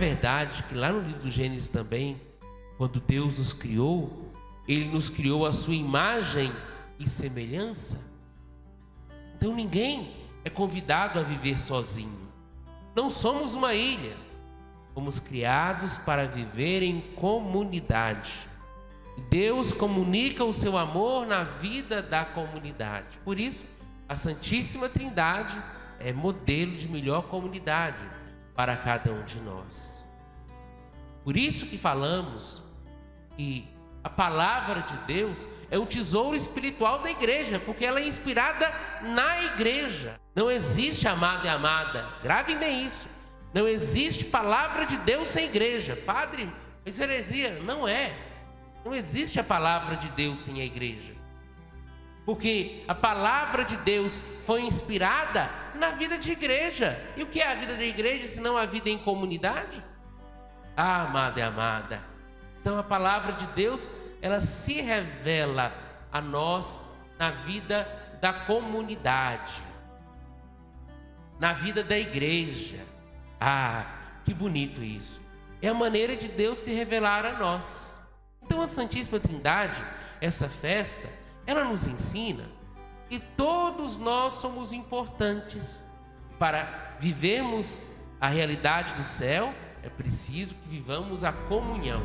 verdade que lá no livro do Gênesis também, quando Deus nos criou, Ele nos criou a sua imagem e semelhança? Então ninguém é convidado a viver sozinho. Não somos uma ilha. Fomos criados para viver em comunidade. Deus comunica o seu amor na vida da comunidade. Por isso, a Santíssima Trindade é modelo de melhor comunidade para cada um de nós. Por isso que falamos que a palavra de Deus é um tesouro espiritual da igreja, porque ela é inspirada na igreja. Não existe amado e amada, gravem bem isso. Não existe palavra de Deus sem igreja. Padre, é heresia. Não é. Não existe a palavra de Deus sem a igreja. Porque a palavra de Deus foi inspirada na vida de igreja. E o que é a vida de igreja se não a vida em comunidade? Ah, amada e amada. Então a palavra de Deus, ela se revela a nós na vida da comunidade, na vida da igreja. Ah, que bonito isso. É a maneira de Deus se revelar a nós. Então a Santíssima Trindade, essa festa, ela nos ensina que todos nós somos importantes para vivermos a realidade do céu, é preciso que vivamos a comunhão.